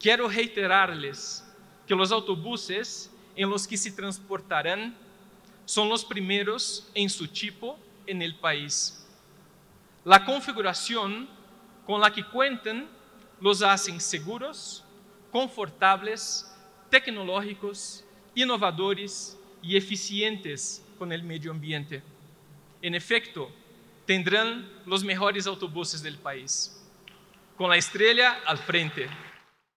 quiero reiterarles que los autobuses en los que se transportarán son los primeros en su tipo en el país. La configuración con la que cuentan los hacen seguros, confortables, tecnológicos, innovadores y eficientes con el medio ambiente. En efecto, tendrán los mejores autobuses del país, con la estrella al frente.